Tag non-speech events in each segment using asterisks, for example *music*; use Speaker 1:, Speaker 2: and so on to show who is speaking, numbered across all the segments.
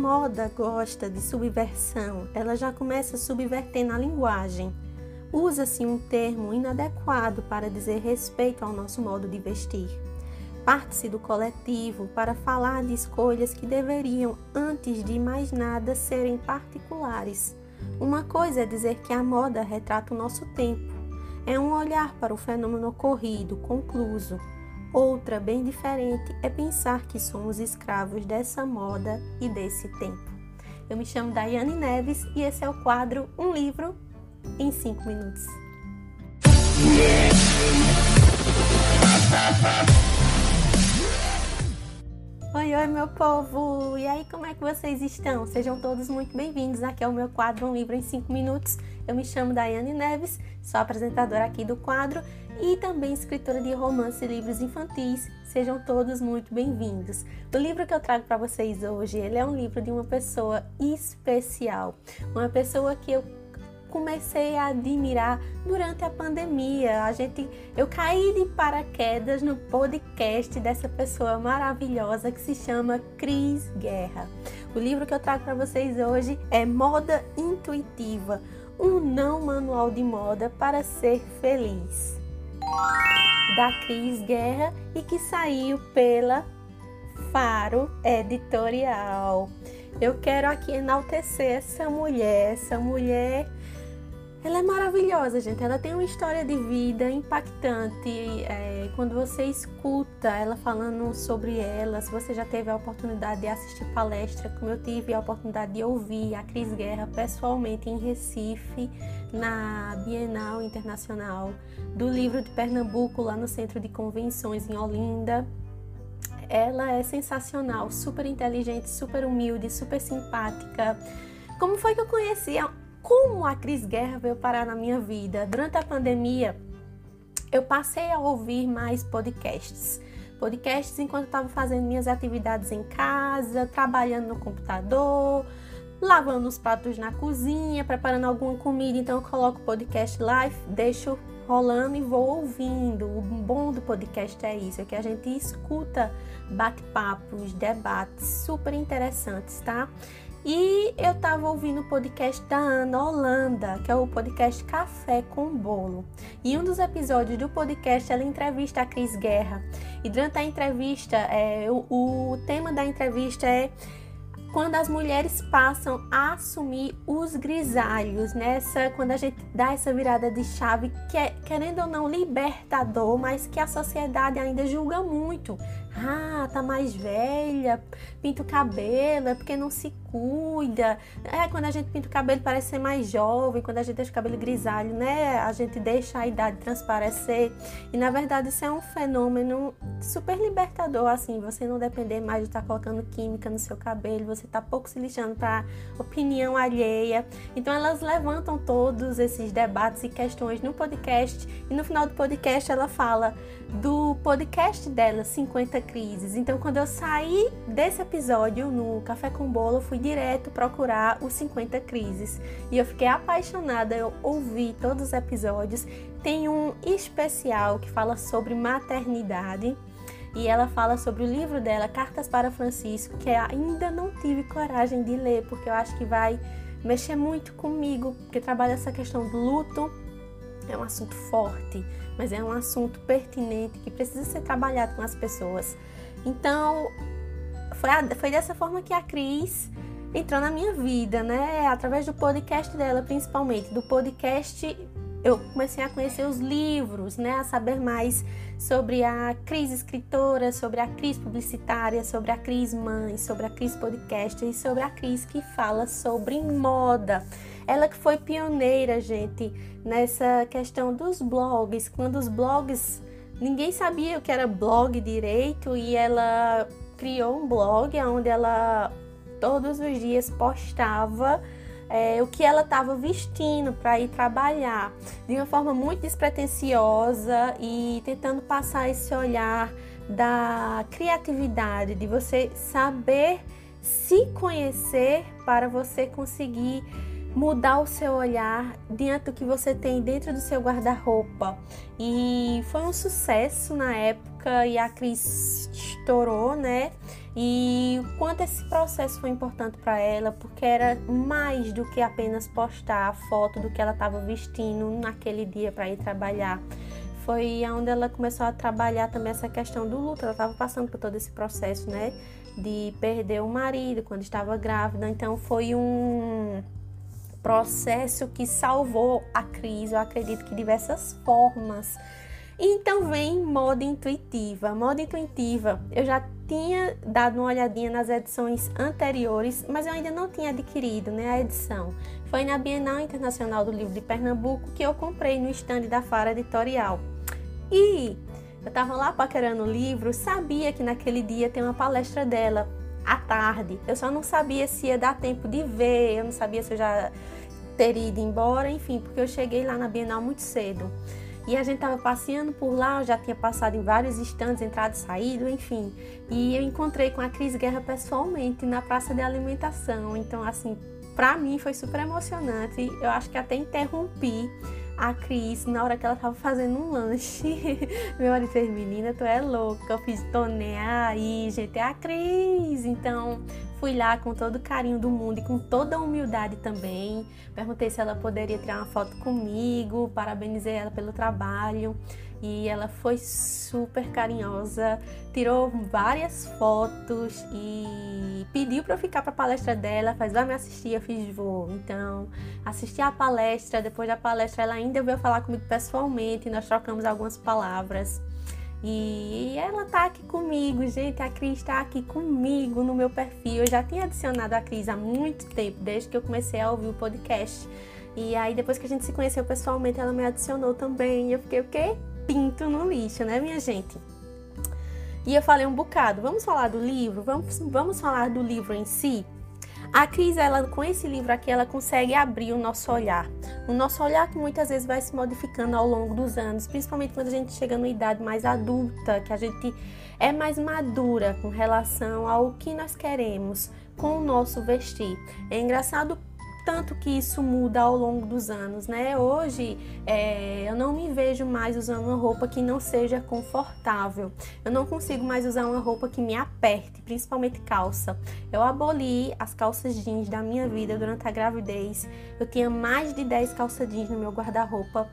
Speaker 1: moda gosta de subversão, ela já começa subvertendo a linguagem. Usa-se um termo inadequado para dizer respeito ao nosso modo de vestir. Parte-se do coletivo para falar de escolhas que deveriam, antes de mais nada, serem particulares. Uma coisa é dizer que a moda retrata o nosso tempo, é um olhar para o fenômeno ocorrido, concluso. Outra, bem diferente, é pensar que somos escravos dessa moda e desse tempo. Eu me chamo Daiane Neves e esse é o quadro Um Livro em 5 Minutos. Oi, oi, meu povo! E aí, como é que vocês estão? Sejam todos muito bem-vindos aqui ao meu quadro Um Livro em 5 Minutos. Eu me chamo Daiane Neves, sou apresentadora aqui do quadro e também escritora de romance e livros infantis. Sejam todos muito bem-vindos. O livro que eu trago para vocês hoje, ele é um livro de uma pessoa especial, uma pessoa que eu comecei a admirar durante a pandemia. A gente, eu caí de paraquedas no podcast dessa pessoa maravilhosa que se chama Cris Guerra. O livro que eu trago para vocês hoje é Moda Intuitiva, um não manual de moda para ser feliz da Cris Guerra e que saiu pela Faro Editorial. Eu quero aqui enaltecer essa mulher, essa mulher ela é maravilhosa, gente. Ela tem uma história de vida impactante. É, quando você escuta ela falando sobre ela, se você já teve a oportunidade de assistir palestra, como eu tive a oportunidade de ouvir a Cris Guerra pessoalmente em Recife, na Bienal Internacional do Livro de Pernambuco, lá no Centro de Convenções em Olinda. Ela é sensacional, super inteligente, super humilde, super simpática. Como foi que eu conheci? Como a Cris Guerra veio parar na minha vida? Durante a pandemia, eu passei a ouvir mais podcasts. Podcasts enquanto estava fazendo minhas atividades em casa, trabalhando no computador, lavando os pratos na cozinha, preparando alguma comida. Então eu coloco o podcast live, deixo rolando e vou ouvindo. O bom do podcast é isso, é que a gente escuta bate-papos, debates super interessantes, tá? E eu estava ouvindo o podcast da Ana Holanda, que é o podcast Café com Bolo. E um dos episódios do podcast ela entrevista a Cris Guerra. E durante a entrevista, é, o, o tema da entrevista é quando as mulheres passam a assumir os grisalhos, nessa quando a gente dá essa virada de chave que é, querendo ou não libertador, mas que a sociedade ainda julga muito. Ah, tá mais velha, pinta o cabelo, é porque não se cuida. É, quando a gente pinta o cabelo parece ser mais jovem, quando a gente deixa o cabelo grisalho, né? A gente deixa a idade transparecer. E na verdade isso é um fenômeno super libertador, assim, você não depender mais de estar tá colocando química no seu cabelo, você tá pouco se lixando para opinião alheia. Então elas levantam todos esses debates e questões no podcast e no final do podcast ela fala do podcast dela, 50 crises. Então, quando eu saí desse episódio no Café com Bolo, eu fui direto procurar os 50 crises e eu fiquei apaixonada. Eu ouvi todos os episódios. Tem um especial que fala sobre maternidade e ela fala sobre o livro dela, Cartas para Francisco, que ainda não tive coragem de ler porque eu acho que vai mexer muito comigo, porque trabalha essa questão do luto. É um assunto forte, mas é um assunto pertinente que precisa ser trabalhado com as pessoas. Então, foi, a, foi dessa forma que a Cris entrou na minha vida, né? Através do podcast dela, principalmente. Do podcast, eu comecei a conhecer os livros, né? A saber mais sobre a Cris escritora, sobre a Cris publicitária, sobre a Cris mãe, sobre a Cris podcast e sobre a Cris que fala sobre moda. Ela que foi pioneira, gente, nessa questão dos blogs, quando os blogs ninguém sabia o que era blog direito e ela criou um blog onde ela todos os dias postava é, o que ela estava vestindo para ir trabalhar. De uma forma muito despretensiosa e tentando passar esse olhar da criatividade, de você saber se conhecer para você conseguir mudar o seu olhar diante do que você tem dentro do seu guarda-roupa. E foi um sucesso na época e a Cris estourou, né? e o quanto esse processo foi importante para ela, porque era mais do que apenas postar a foto do que ela estava vestindo naquele dia para ir trabalhar. Foi onde ela começou a trabalhar também essa questão do luto. Ela estava passando por todo esse processo, né, de perder o marido quando estava grávida. Então foi um processo que salvou a Cris, eu acredito que diversas formas. Então vem moda intuitiva. Moda intuitiva, eu já tinha dado uma olhadinha nas edições anteriores, mas eu ainda não tinha adquirido né, a edição. Foi na Bienal Internacional do Livro de Pernambuco que eu comprei no estande da Fara Editorial. E eu estava lá paquerando o livro, sabia que naquele dia tem uma palestra dela à tarde. Eu só não sabia se ia dar tempo de ver, eu não sabia se eu já teria ido embora, enfim, porque eu cheguei lá na Bienal muito cedo. E a gente estava passeando por lá, eu já tinha passado em vários estandes, entrado e saído, enfim. E eu encontrei com a Cris Guerra pessoalmente na praça de alimentação. Então, assim, para mim foi super emocionante. Eu acho que até interrompi a Cris na hora que ela tava fazendo um lanche. *laughs* Meu marido fez, menina, tu é louca. Eu fiz, tô nem aí, gente, é a Cris. Então, fui lá com todo o carinho do mundo e com toda a humildade também. Perguntei se ela poderia tirar uma foto comigo, parabenizei ela pelo trabalho e ela foi super carinhosa, tirou várias fotos e pediu para eu ficar para a palestra dela, faz vai me assistir, eu fiz vou. Então, assisti a palestra, depois da palestra ela ainda veio falar comigo pessoalmente, nós trocamos algumas palavras. E ela tá aqui comigo, gente. A Cris tá aqui comigo no meu perfil. Eu já tinha adicionado a Cris há muito tempo, desde que eu comecei a ouvir o podcast. E aí, depois que a gente se conheceu pessoalmente, ela me adicionou também. E eu fiquei o quê? pinto no lixo, né, minha gente? E eu falei um bocado. Vamos falar do livro? Vamos, vamos falar do livro em si? A Cris, ela, com esse livro aqui, ela consegue abrir o nosso olhar. O nosso olhar que muitas vezes vai se modificando ao longo dos anos, principalmente quando a gente chega numa idade mais adulta, que a gente é mais madura com relação ao que nós queremos com o nosso vestir. É engraçado tanto que isso muda ao longo dos anos, né? Hoje é, eu não me vejo mais usando uma roupa que não seja confortável. Eu não consigo mais usar uma roupa que me aperte, principalmente calça. Eu aboli as calças jeans da minha vida durante a gravidez. Eu tinha mais de 10 calças jeans no meu guarda-roupa.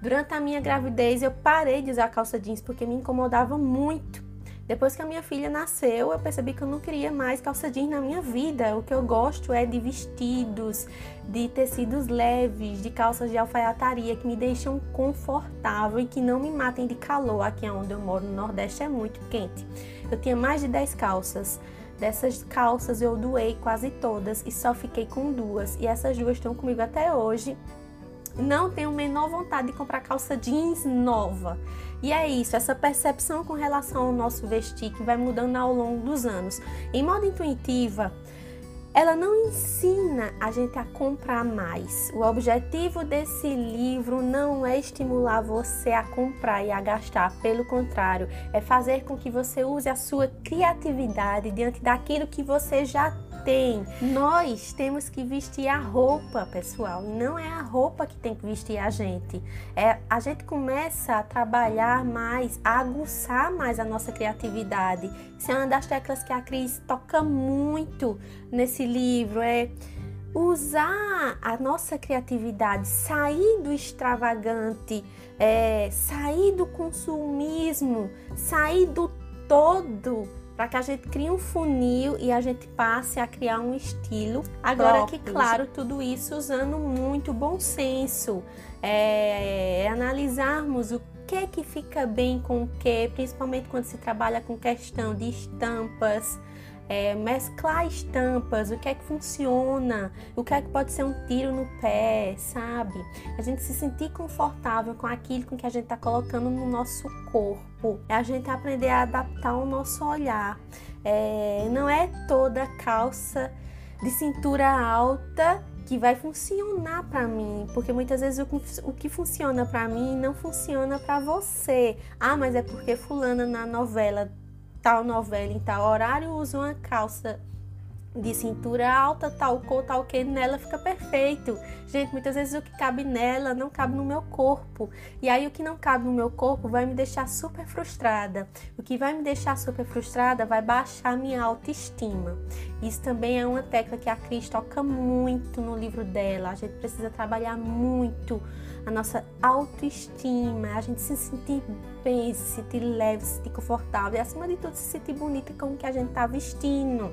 Speaker 1: Durante a minha gravidez eu parei de usar calça jeans porque me incomodava muito depois que a minha filha nasceu, eu percebi que eu não queria mais calça jeans na minha vida. O que eu gosto é de vestidos, de tecidos leves, de calças de alfaiataria que me deixam confortável e que não me matem de calor. Aqui onde eu moro, no Nordeste, é muito quente. Eu tinha mais de 10 calças. Dessas calças eu doei quase todas e só fiquei com duas. E essas duas estão comigo até hoje. Não tenho menor vontade de comprar calça jeans nova. E é isso, essa percepção com relação ao nosso vestir que vai mudando ao longo dos anos. Em modo intuitiva, ela não ensina a gente a comprar mais. O objetivo desse livro não é estimular você a comprar e a gastar, pelo contrário, é fazer com que você use a sua criatividade diante daquilo que você já tem. Nós temos que vestir a roupa, pessoal, e não é a roupa que tem que vestir a gente. É a gente começa a trabalhar mais, a aguçar mais a nossa criatividade. Isso é uma das teclas que a Cris toca muito nesse livro, é usar a nossa criatividade, sair do extravagante, é, sair do consumismo, sair do todo para que a gente crie um funil e a gente passe a criar um estilo. Agora próprio. que, claro, tudo isso usando muito bom senso, é, analisarmos o que que fica bem com o que, principalmente quando se trabalha com questão de estampas, é, mesclar estampas, o que é que funciona, o que é que pode ser um tiro no pé, sabe? A gente se sentir confortável com aquilo com que a gente está colocando no nosso corpo, é a gente aprender a adaptar o nosso olhar. É, não é toda calça de cintura alta que vai funcionar para mim, porque muitas vezes o, o que funciona para mim não funciona para você. Ah, mas é porque fulana na novela tal novela em tal horário usa uma calça de cintura alta, tal cor, tal que nela fica perfeito. Gente, muitas vezes o que cabe nela não cabe no meu corpo. E aí o que não cabe no meu corpo vai me deixar super frustrada. O que vai me deixar super frustrada vai baixar minha autoestima. Isso também é uma tecla que a Cris toca muito no livro dela. A gente precisa trabalhar muito a nossa autoestima, a gente se sentir bem, se sentir leve, se sentir confortável e acima de tudo se sentir bonita com o que a gente está vestindo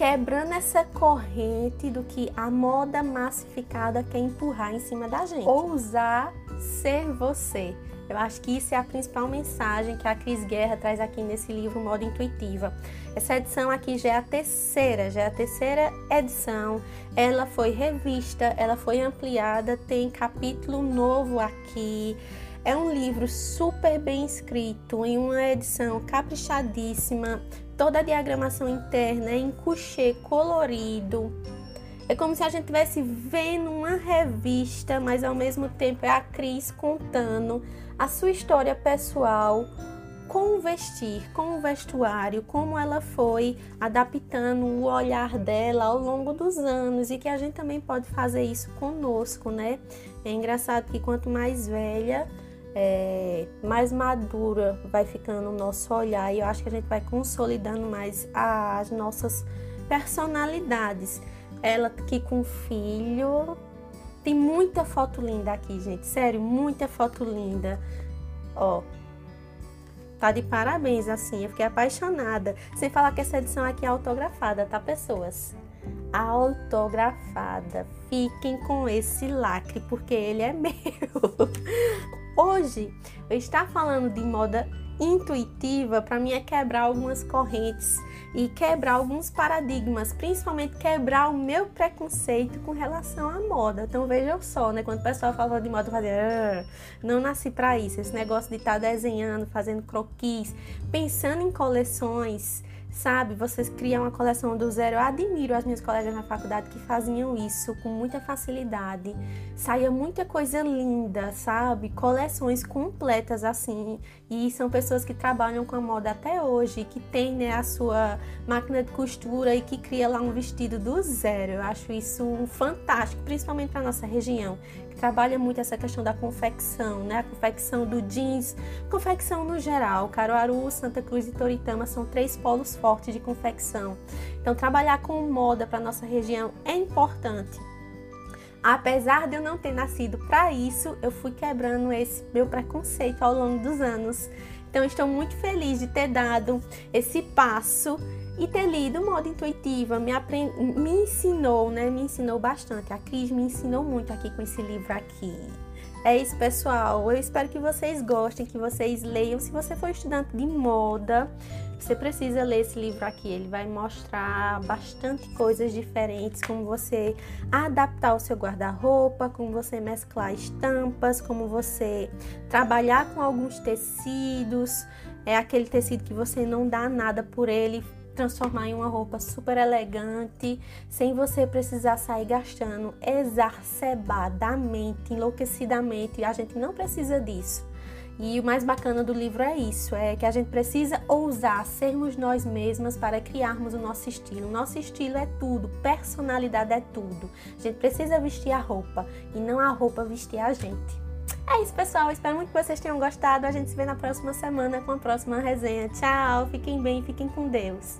Speaker 1: quebrando essa corrente do que a moda massificada quer empurrar em cima da gente. Ousar ser você. Eu acho que isso é a principal mensagem que a Cris Guerra traz aqui nesse livro Moda Intuitiva. Essa edição aqui já é a terceira, já é a terceira edição. Ela foi revista, ela foi ampliada, tem capítulo novo aqui. É um livro super bem escrito, em uma edição caprichadíssima toda a diagramação interna é em couchê colorido. É como se a gente estivesse vendo uma revista, mas ao mesmo tempo é a Cris contando a sua história pessoal com o vestir, com o vestuário, como ela foi adaptando o olhar dela ao longo dos anos e que a gente também pode fazer isso conosco, né? É engraçado que quanto mais velha, é, mais madura vai ficando o nosso olhar e eu acho que a gente vai consolidando mais as nossas personalidades. Ela aqui com filho, tem muita foto linda aqui, gente, sério, muita foto linda. Ó, tá de parabéns, assim, eu fiquei apaixonada. Sem falar que essa edição aqui é autografada, tá, pessoas? Autografada. Fiquem com esse lacre, porque ele é *laughs* meu. Hoje eu estar falando de moda intuitiva para mim é quebrar algumas correntes e quebrar alguns paradigmas, principalmente quebrar o meu preconceito com relação à moda. Então veja só, né, quando o pessoal fala de moda, eu fazia, ah, não nasci para isso, esse negócio de estar tá desenhando, fazendo croquis, pensando em coleções, sabe? Vocês criam uma coleção do zero. Eu admiro as minhas colegas na faculdade que faziam isso com muita facilidade. Saía muita coisa linda, sabe? Coleções completas assim. E são pessoas que trabalham com a moda até hoje, que tem né, a sua máquina de costura e que cria lá um vestido do zero. Eu acho isso fantástico, principalmente para nossa região, trabalha muito essa questão da confecção, né? A confecção do jeans, confecção no geral. Caruaru, Santa Cruz e Toritama são três polos fortes de confecção. Então, trabalhar com moda para nossa região é importante. Apesar de eu não ter nascido para isso, eu fui quebrando esse meu preconceito ao longo dos anos. Então, estou muito feliz de ter dado esse passo e ter lido modo intuitiva me, aprend... me ensinou, né? Me ensinou bastante. A Cris me ensinou muito aqui com esse livro aqui. É isso, pessoal. Eu espero que vocês gostem, que vocês leiam. Se você for estudante de moda, você precisa ler esse livro aqui. Ele vai mostrar bastante coisas diferentes, como você adaptar o seu guarda-roupa, como você mesclar estampas, como você trabalhar com alguns tecidos. É aquele tecido que você não dá nada por ele, transformar em uma roupa super elegante, sem você precisar sair gastando exacerbadamente, enlouquecidamente. A gente não precisa disso. E o mais bacana do livro é isso, é que a gente precisa ousar sermos nós mesmas para criarmos o nosso estilo. O nosso estilo é tudo, personalidade é tudo. A gente precisa vestir a roupa e não a roupa vestir a gente. É isso, pessoal. Espero muito que vocês tenham gostado. A gente se vê na próxima semana com a próxima resenha. Tchau, fiquem bem, fiquem com Deus.